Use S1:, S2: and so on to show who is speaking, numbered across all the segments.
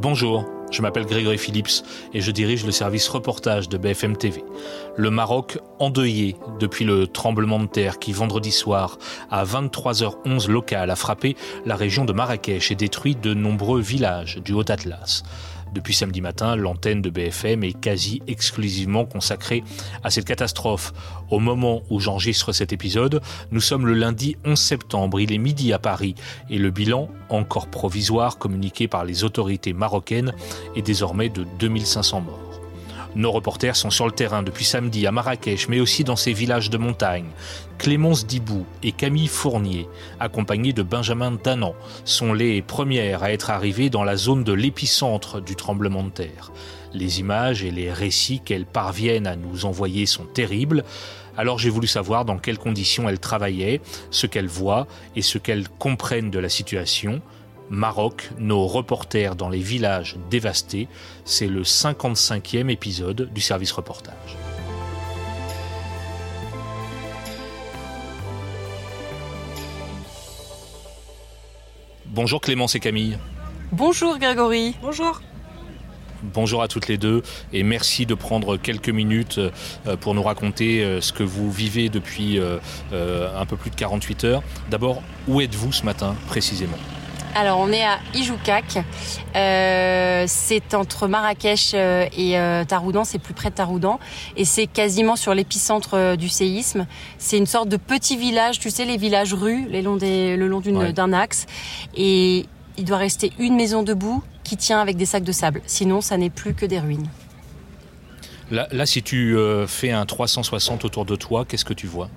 S1: Bonjour, je m'appelle Grégory Phillips et je dirige le service reportage de BFM TV. Le Maroc endeuillé depuis le tremblement de terre qui vendredi soir à 23h11 local a frappé la région de Marrakech et détruit de nombreux villages du Haut-Atlas. Depuis samedi matin, l'antenne de BFM est quasi exclusivement consacrée à cette catastrophe. Au moment où j'enregistre cet épisode, nous sommes le lundi 11 septembre, il est midi à Paris, et le bilan, encore provisoire, communiqué par les autorités marocaines, est désormais de 2500 morts. Nos reporters sont sur le terrain depuis samedi à Marrakech, mais aussi dans ces villages de montagne. Clémence Dibou et Camille Fournier, accompagnés de Benjamin Danan, sont les premières à être arrivées dans la zone de l'épicentre du tremblement de terre. Les images et les récits qu'elles parviennent à nous envoyer sont terribles. Alors j'ai voulu savoir dans quelles conditions elles travaillaient, ce qu'elles voient et ce qu'elles comprennent de la situation. Maroc, nos reporters dans les villages dévastés. C'est le 55e épisode du service reportage. Bonjour Clémence et Camille.
S2: Bonjour Grégory.
S3: Bonjour.
S1: Bonjour à toutes les deux et merci de prendre quelques minutes euh, pour nous raconter euh, ce que vous vivez depuis euh, un peu plus de 48 heures. D'abord, où êtes-vous ce matin précisément?
S2: Alors on est à Ijoukak, euh, c'est entre Marrakech euh, et euh, Taroudan, c'est plus près de Taroudan, et c'est quasiment sur l'épicentre du séisme. C'est une sorte de petit village, tu sais les villages rues, le long d'un axe, et il doit rester une maison debout qui tient avec des sacs de sable. Sinon, ça n'est plus que des ruines.
S1: Là, là si tu fais un 360 autour de toi, qu'est-ce que tu vois?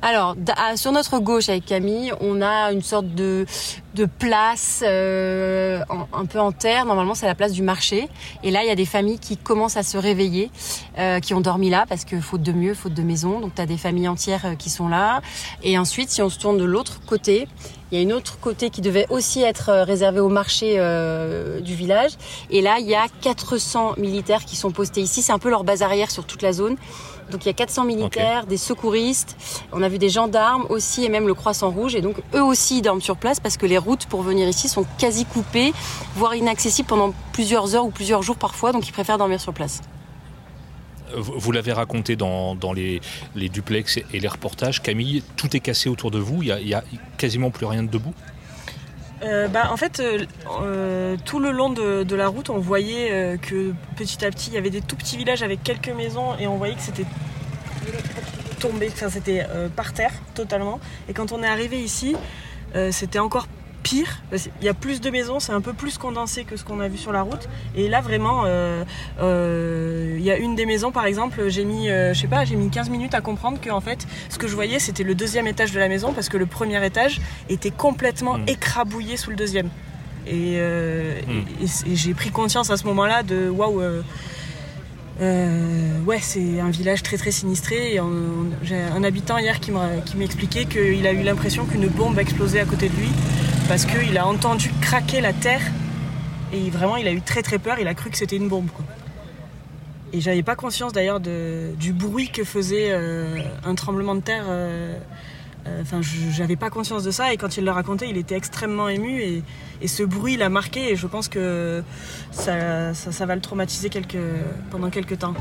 S2: Alors, ah, sur notre gauche avec Camille, on a une sorte de, de place euh, un peu en terre. Normalement, c'est la place du marché. Et là, il y a des familles qui commencent à se réveiller, euh, qui ont dormi là parce que faute de mieux, faute de maison. Donc, tu as des familles entières euh, qui sont là. Et ensuite, si on se tourne de l'autre côté, il y a une autre côté qui devait aussi être réservé au marché du village. Et là, il y a 400 militaires qui sont postés ici. C'est un peu leur base arrière sur toute la zone. Donc il y a 400 militaires, des secouristes, on a vu des gendarmes aussi et même le Croissant Rouge. Et donc eux aussi dorment sur place parce que les routes pour venir ici sont quasi coupées, voire inaccessibles pendant plusieurs heures ou plusieurs jours parfois. Donc ils préfèrent dormir sur place.
S1: Vous l'avez raconté dans, les, duplex et les reportages. Camille, tout est cassé autour de vous. Il n'y a, quasiment plus rien de debout
S3: euh, bah, en fait, euh, euh, tout le long de, la route, on voyait que petit à petit, il y avait des tout petits villages avec quelques maisons et on voyait que c'était tombé, c'était par terre totalement. Et quand on est arrivé ici, c'était encore pire. Il y a plus de maisons, c'est un peu plus condensé que ce qu'on a vu sur la route. Et là, vraiment, euh, euh, il y a une des maisons, par exemple, j'ai mis, euh, je sais pas, j'ai mis 15 minutes à comprendre que en fait, ce que je voyais, c'était le deuxième étage de la maison parce que le premier étage était complètement hmm. écrabouillé sous le deuxième. Hmm. Et, j'ai pris conscience à ce moment-là de waouh. ouais, c'est un village très très sinistré. J'ai un habitant hier qui m'expliquait qu'il a eu l'impression qu'une bombe explosait à côté de lui parce qu'il a entendu craquer la terre et vraiment il a eu très très peur, il a cru que c'était une bombe. Et j'avais pas conscience d'ailleurs du bruit que faisait euh, un tremblement de terre. Euh, euh, enfin, j'avais pas conscience de ça et quand il le racontait, il était extrêmement ému et, ce bruit l'a marqué et je pense que ça, ça, va le traumatiser pendant quelques temps.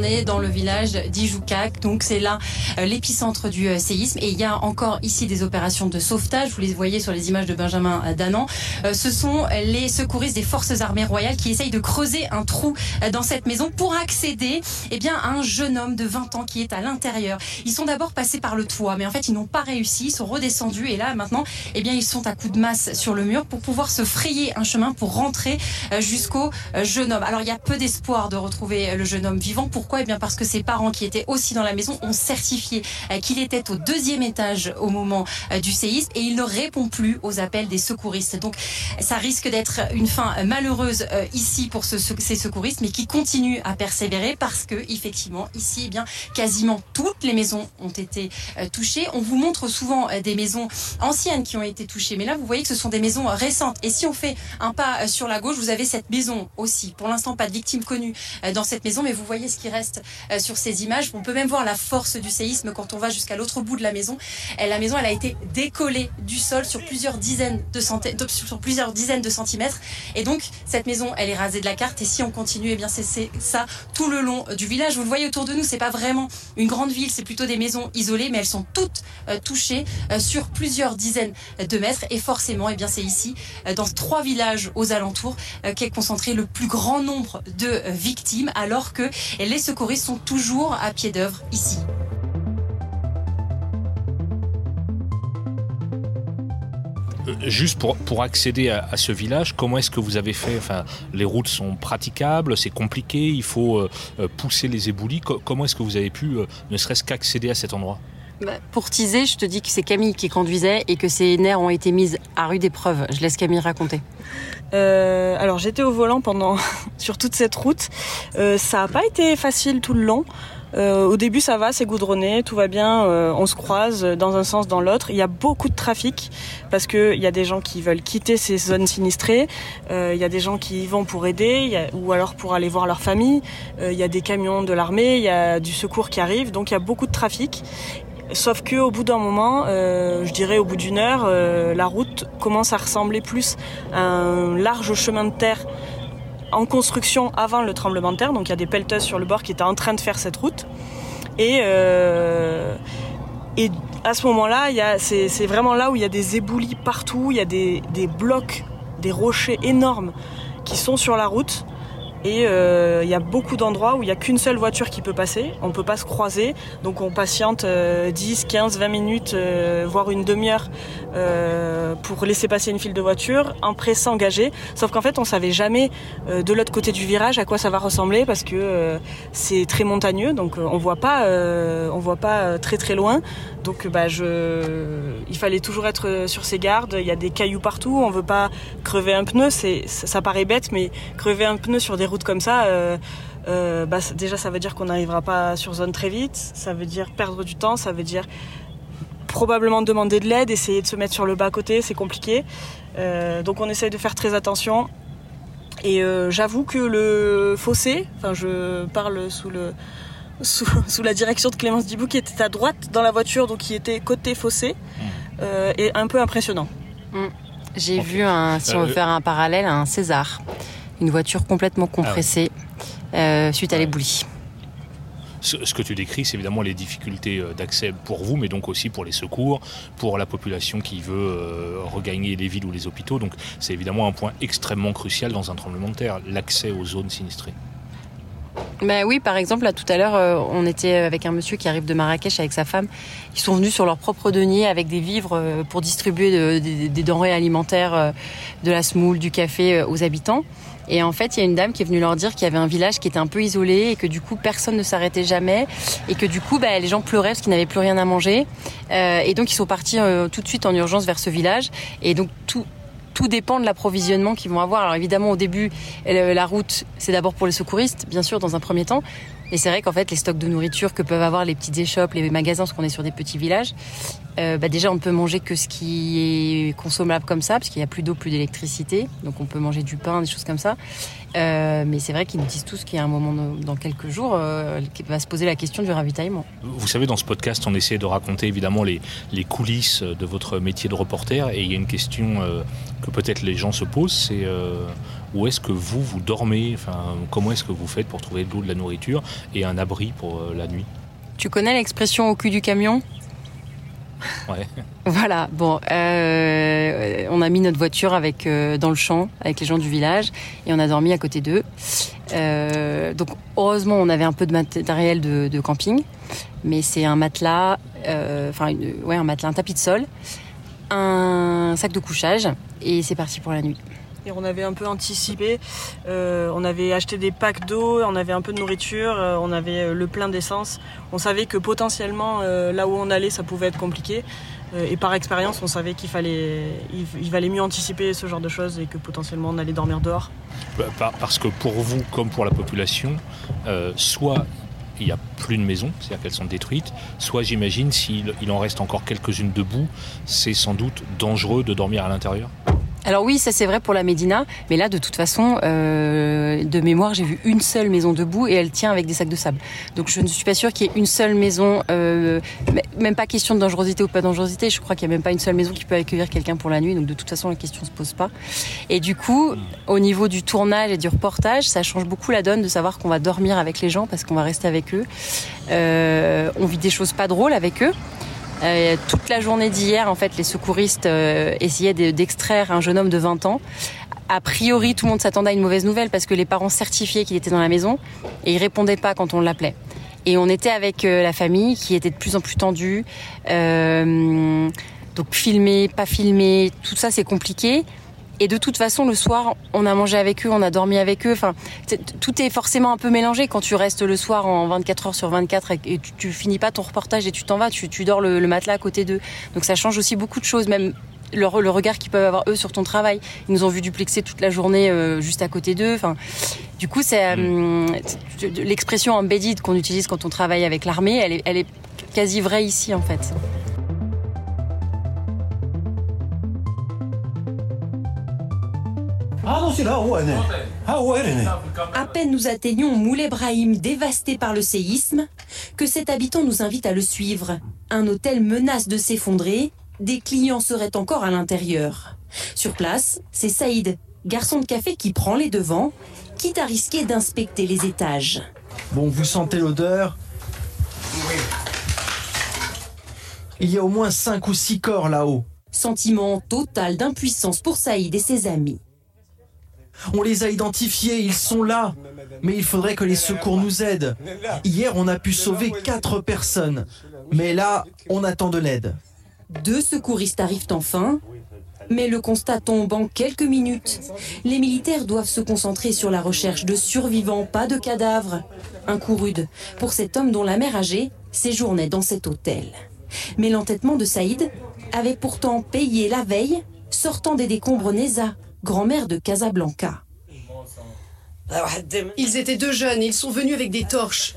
S2: On est dans le village d'Ijoukak, donc c'est là euh, l'épicentre du euh, séisme. Et il y a encore ici des opérations de sauvetage. Vous les voyez sur les images de Benjamin euh, Danan. ce sont les secouristes des forces armées royales qui essayent de creuser un trou dans cette maison pour accéder eh bien, à un jeune homme de 20 ans qui est à l'intérieur. Ils sont d'abord passés par le toit, mais en fait ils n'ont pas réussi. Ils sont redescendus et là maintenant, eh bien, ils sont à coups de masse sur le mur pour pouvoir se frayer un chemin pour rentrer jusqu'au jeune homme. Alors il y a peu d'espoir de retrouver le jeune homme vivant. Pourquoi Eh bien parce que ses parents qui étaient aussi dans la maison ont certifié euh, qu'il était au deuxième étage au moment euh, du séisme et il ne répond plus aux appels des secouristes. Donc ça risque d'être une fin malheureuse euh, ici pour ces secouristes, mais qui continuent à persévérer parce que effectivement ici, eh bien quasiment toutes les maisons ont été touchées. On vous montre souvent des maisons anciennes qui ont été touchées, mais là vous voyez que ce sont des maisons récentes. Et si on fait un pas sur la gauche, vous avez cette maison aussi. Pour l'instant, pas de victimes connues dans cette maison, mais vous voyez ce qui reste reste sur ces images. On peut même voir la force du séisme quand on va jusqu'à l'autre bout de la maison. La maison, elle a été décollée du sol sur plusieurs dizaines de sur plusieurs dizaines de centimètres. Et donc, cette maison, elle est rasée de la carte. Et si on continue, eh bien, c'est ça tout le long du village. Vous le voyez autour de nous, c'est pas vraiment une grande ville, c'est plutôt des maisons isolées, mais elles sont toutes touchées sur plusieurs dizaines de mètres. Et forcément, eh bien, c'est ici, dans trois villages aux alentours, qu'est concentré le plus grand nombre de victimes, alors que les secouristes sont toujours à pied d'œuvre ici.
S1: Euh, juste pour, pour accéder à, ce village, comment est-ce que vous avez fait? Enfin, les routes sont praticables, c'est compliqué, il faut euh, euh, pousser les éboulis. comment est-ce que vous avez pu, ne serait-ce qu'accéder à cet endroit?
S4: Bah, pour teaser, je te dis que c'est Camille qui conduisait et que ses nerfs ont été mises à rude épreuve. Je laisse Camille raconter.
S3: alors j'étais au volant pendant sur toute cette route. ça n'a pas été facile tout le long. Euh, au début, ça va, c'est goudronné, tout va bien, euh, on se croise dans un sens, dans l'autre. Il y a beaucoup de trafic parce qu'il y a des gens qui veulent quitter ces zones sinistrées, euh, il y a des gens qui y vont pour aider ou alors pour aller voir leur famille. Il y a des camions de l'armée, il y a du secours qui arrive, donc il y a beaucoup de trafic. Sauf que au bout d'un moment, je dirais au bout d'une heure, la route commence à ressembler plus à un large chemin de terre en construction avant le tremblement de terre. Donc il y a des pelleteuses sur le bord qui étaient en train de faire cette route. Et, euh, à ce moment-là, c'est vraiment là où il y a des éboulis partout, il y a des blocs, des rochers énormes qui sont sur la route. Et euh, il y a beaucoup d'endroits où il n'y a qu'une seule voiture qui peut passer. On ne peut pas se croiser. Donc on patiente 10, 15, 20 minutes, euh, voire une demi-heure euh, pour laisser passer une file de voitures, en prêt s'engager. Sauf qu'en fait, on savait jamais de l'autre côté du virage à quoi ça va ressembler parce que c'est très montagneux. Donc on voit pas, on voit pas très très loin. Donc bah, je... il fallait toujours être sur ses gardes. Il y a des cailloux partout. On veut pas crever un pneu. C'est, ça paraît bête, mais crever un pneu sur des routes comme ça, euh, euh, bah, déjà ça veut dire qu'on n'arrivera pas sur zone très vite. Ça veut dire perdre du temps. Ça veut dire probablement demander de l'aide, essayer de se mettre sur le bas côté. C'est compliqué. Euh, donc on essaye de faire très attention. Et j'avoue que le fossé, enfin je parle sous le sous, la direction de Clémence Dibou qui était à droite dans la voiture, donc qui était côté fossé, mmh. euh, et un peu impressionnant.
S4: Mmh. J'ai vu, un, si on veut euh, faire un parallèle, un César, une voiture complètement ah compressée euh, suite à l'éboulis.
S1: Ce, que tu décris, c'est évidemment les difficultés d'accès pour vous, mais donc aussi pour les secours, pour la population qui veut regagner les villes ou les hôpitaux. Donc c'est évidemment un point extrêmement crucial dans un tremblement de terre, l'accès aux zones sinistrées.
S4: Ben oui, par exemple, là tout à l'heure, euh, on était avec un monsieur qui arrive de Marrakech avec sa femme. Ils sont venus sur leur propre denier avec des vivres euh, pour distribuer des denrées alimentaires, euh, de la semoule, du café aux habitants. Et en fait, il y a une dame qui est venue leur dire qu'il y avait un village qui était un peu isolé et que du coup, personne ne s'arrêtait jamais et que du coup, ben, les gens pleuraient parce qu'ils n'avaient plus rien à manger. et donc, ils sont partis tout de suite en urgence vers ce village. Et donc, tout, tout dépend de l'approvisionnement qu'ils vont avoir. Alors évidemment, au début, la route, c'est d'abord pour les secouristes, bien sûr, dans un premier temps. Et c'est vrai qu'en fait, les stocks de nourriture que peuvent avoir les petites échoppes, les magasins, parce qu'on est sur des petits villages, euh, bah déjà, on ne peut manger que ce qui est consommable comme ça, parce qu'il n'y a plus d'eau, plus d'électricité. Donc on peut manger du pain, des choses comme ça. Euh, mais c'est vrai qu'ils nous disent tous qu'il y a un moment dans quelques jours euh, qui va se poser la question du ravitaillement.
S1: Vous savez, dans ce podcast, on essaie de raconter évidemment les, les coulisses de votre métier de reporter. Et il y a une question que peut-être les gens se posent, c'est où est-ce que vous, vous dormez? Enfin, Comment est-ce que vous faites pour trouver de l'eau, de la nourriture et un abri pour la nuit?
S4: Tu connais l'expression au cul du camion? Voilà, bon, euh, on a mis notre voiture avec euh, dans le champ avec les gens du village et on a dormi à côté d'eux. Euh, donc heureusement, on avait un peu de matériel de, camping, mais c'est un matelas, enfin ouais, un matelas, un tapis de sol, un sac de couchage et c'est parti pour la nuit.
S3: On avait un peu anticipé. Euh, on avait acheté des packs d'eau, on avait un peu de nourriture, euh, on avait euh, le plein d'essence. On savait que potentiellement, là où on allait, ça pouvait être compliqué. et par expérience, on savait qu'il fallait, il, valait mieux anticiper ce genre de choses et que potentiellement on allait dormir dehors.
S1: Bah, parce que pour vous, comme pour la population, soit il n'y a plus de maisons, c'est-à-dire qu'elles sont détruites, soit j'imagine s'il il en reste encore quelques-unes debout, c'est sans doute dangereux de dormir à l'intérieur
S4: Alors oui, ça c'est vrai pour la Médina, mais là de toute façon, euh, de mémoire, j'ai vu une seule maison debout et elle tient avec des sacs de sable. Donc je ne suis pas sûre qu'il y ait une seule maison, euh, même pas question de dangerosité ou pas dangerosité. Je crois qu'il n'y a même pas une seule maison qui peut accueillir quelqu'un pour la nuit. Donc de toute façon, la question se pose pas. Et du coup, au niveau du tournage et du reportage, ça change beaucoup la donne de savoir qu'on va dormir avec les gens parce qu'on va rester avec eux. Euh, on vit des choses pas drôles avec eux. Euh, toute la journée d'hier, en fait, les secouristes euh, essayaient d'extraire un jeune homme de 20 ans. A priori, tout le monde s'attendait à une mauvaise nouvelle parce que les parents certifiaient qu'il était dans la maison et il répondait pas quand on l'appelait. Et on était avec euh, la famille qui était de plus en plus tendue. donc filmer, pas filmer, tout ça c'est compliqué. Et de toute façon, le soir, on a mangé avec eux, on a dormi avec eux. Enfin, tout est forcément un peu mélangé quand tu restes le soir en 24 heures sur 24 et tu, tu finis pas ton reportage et tu t'en vas, tu, dors le, matelas à côté d'eux. Donc ça change aussi beaucoup de choses, même le, regard qu'ils peuvent avoir eux sur ton travail. Ils nous ont vu duplexer toute la journée euh, juste à côté d'eux. Enfin, du coup, c'est euh, l'expression embedded qu'on utilise quand on travaille avec l'armée. Elle est, elle est quasi vraie ici en fait.
S2: À peine nous atteignons Moulay Brahim dévasté par le séisme que cet habitant nous invite à le suivre. Un hôtel menace de s'effondrer, des clients seraient encore à l'intérieur. Sur place, c'est Saïd, garçon de café qui prend les devants, quitte à risquer d'inspecter les étages.
S5: Bon, vous sentez l'odeur? Il y a au moins 5 ou 6 corps là-haut.
S2: Sentiment total d'impuissance pour Saïd et ses amis.
S5: On les a identifiés, ils sont là. Mais il faudrait que les secours nous aident. Hier, on a pu sauver quatre personnes. Mais là, on attend de l'aide.
S2: Deux secouristes arrivent enfin. Mais le constat tombe en quelques minutes. Les militaires doivent se concentrer sur la recherche de survivants, pas de cadavres. Un coup rude pour cet homme dont la mère âgée séjournait dans cet hôtel. Mais l'entêtement de Saïd avait pourtant payé la veille, sortant des décombres Neza, grand-mère de Casablanca.
S6: Ils étaient deux jeunes, ils sont venus avec des torches.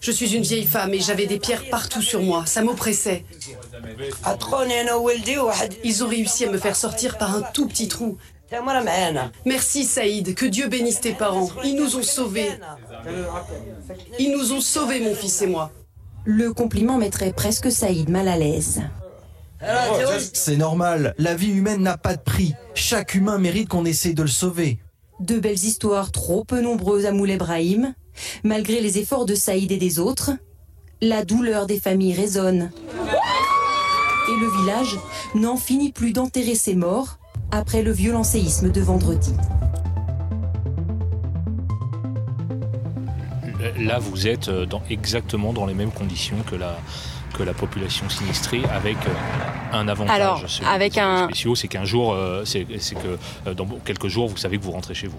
S6: Je suis une vieille femme et j'avais des pierres partout sur moi, ça m'oppressait. Ils ont réussi à me faire sortir par un tout petit trou. Merci Saïd, que Dieu bénisse tes parents. Ils nous ont sauvés. Ils nous ont sauvés, mon fils et moi.
S2: Le compliment mettrait presque Saïd mal à l'aise.
S5: C'est normal, la vie humaine n'a pas de prix. Chaque humain mérite qu'on essaye de le sauver.
S2: De belles histoires trop peu nombreuses à Moulay Brahim. Malgré les efforts de Saïd et des autres, la douleur des familles résonne. Et le village n'en finit plus d'enterrer ses morts après le violent séisme de vendredi.
S1: Là, vous êtes euh, dans, exactement dans les mêmes conditions que la, que la population sinistrée avec euh, un avantage.
S4: Alors, avec un
S1: spéciaux, c'est qu'un jour, euh, c'est que euh, dans quelques jours, vous savez que vous rentrez chez vous.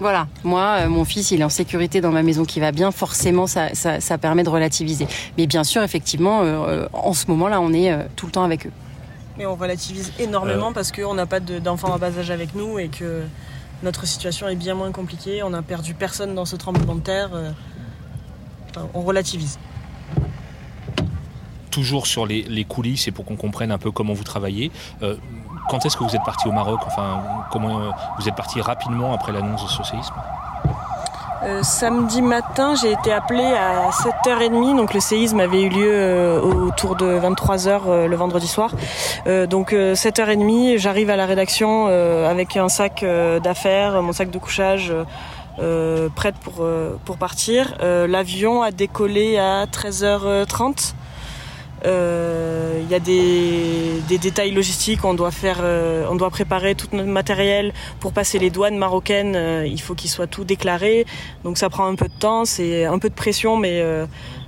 S4: Voilà, moi, mon fils, il est en sécurité dans ma maison qui va bien. Forcément, ça, ça, permet de relativiser. Mais bien sûr, effectivement, en ce moment-là, on est tout le temps avec eux.
S3: Mais on relativise énormément parce qu'on n'a pas d'enfants à bas âge avec nous et que notre situation est bien moins compliquée. On n'a perdu personne dans ce tremblement de terre. on relativise
S1: toujours sur les, coulisses et pour qu'on comprenne un peu comment vous travaillez. Euh, quand est-ce que vous êtes parti au Maroc Enfin, comment euh, vous êtes parti rapidement après l'annonce de ce séisme
S3: euh, samedi matin, j'ai été appelé à 7h30, donc le séisme avait eu lieu autour de 23h le vendredi soir. donc 7h30, j'arrive à la rédaction avec un sac d'affaires, mon sac de couchage. prête pour, pour partir. L'avion a décollé à 13h30 il euh, y a des, détails logistiques, on doit faire, euh, on doit préparer tout notre matériel pour passer les douanes marocaines. Euh, il faut qu'il soit tout déclaré, donc ça prend un peu de temps, c'est un peu de pression, mais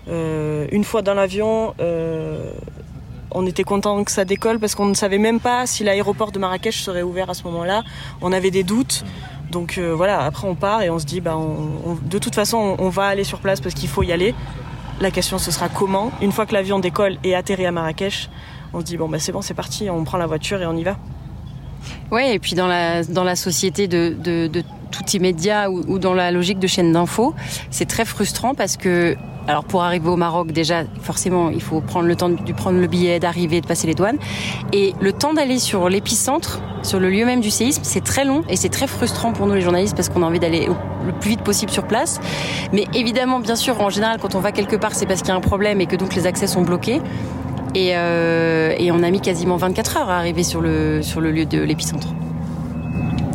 S3: une fois dans l'avion, on était content que ça décolle parce qu'on ne savait même pas si l'aéroport de Marrakech serait ouvert à ce moment-là. On avait des doutes. Donc voilà, après on part et on se dit, bah, de toute façon, on va aller sur place parce qu'il faut y aller. La question ce sera comment. Une fois que l'avion décolle et atterrit à Marrakech, on se dit bon bah c'est bon, c'est parti, on prend la voiture et on y va.
S4: Ouais, et puis dans la société de, tout immédiat ou, ou, dans la logique de chaîne d'info, c'est très frustrant parce que Alors pour arriver au Maroc, déjà, forcément, il faut prendre le temps de prendre le billet, d'arriver, de passer les douanes. Et le temps d'aller sur l'épicentre, sur le lieu même du séisme, c'est très long et c'est très frustrant pour nous les journalistes parce qu'on a envie d'aller le plus vite possible sur place. Mais évidemment, bien sûr, en général, quand on va quelque part, c'est parce qu'il y a un problème et que donc les accès sont bloqués. Et, euh, et on a mis quasiment 24 heures à arriver sur le, sur le lieu de l'épicentre.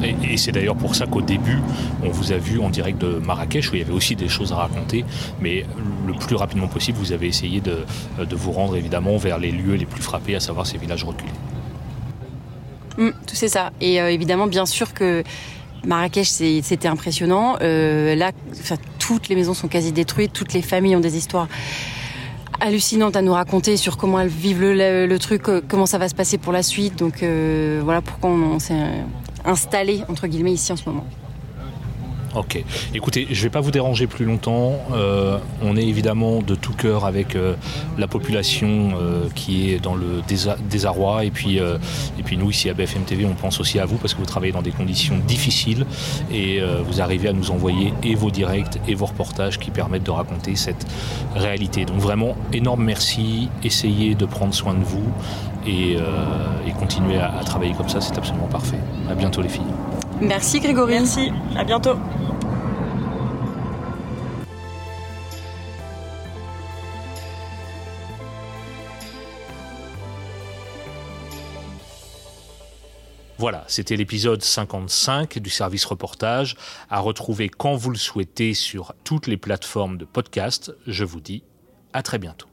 S1: Et, c'est d'ailleurs pour ça qu'au début, on vous a vu en direct de Marrakech, où il y avait aussi des choses à raconter, mais le plus rapidement possible, vous avez essayé de, vous rendre évidemment vers les lieux les plus frappés, à savoir ces villages reculés.
S4: Mmh, c'est ça. Et euh, évidemment, bien sûr que Marrakech, c'était impressionnant. Euh, là, toutes les maisons sont quasi détruites, toutes les familles ont des histoires hallucinantes à nous raconter sur comment elles vivent le, truc, euh, comment ça va se passer pour la suite. Donc voilà pourquoi on s'est installé entre guillemets ici en ce moment.
S1: Ok. Écoutez, je ne vais pas vous déranger plus longtemps. Euh, on est évidemment de tout cœur avec euh, la population euh, qui est dans le désarroi. Et puis, et puis nous, ici à BFM TV, on pense aussi à vous parce que vous travaillez dans des conditions difficiles et vous arrivez à nous envoyer et vos directs et vos reportages qui permettent de raconter cette réalité. Donc vraiment, énorme merci. Essayez de prendre soin de vous et, continuez à, à travailler comme ça. C'est absolument parfait. À bientôt les filles.
S4: Merci Grégory.
S3: Merci. À bientôt.
S1: Voilà, c'était l'épisode 55 du service reportage, à retrouver quand vous le souhaitez sur toutes les plateformes de podcast. Je vous dis à très bientôt.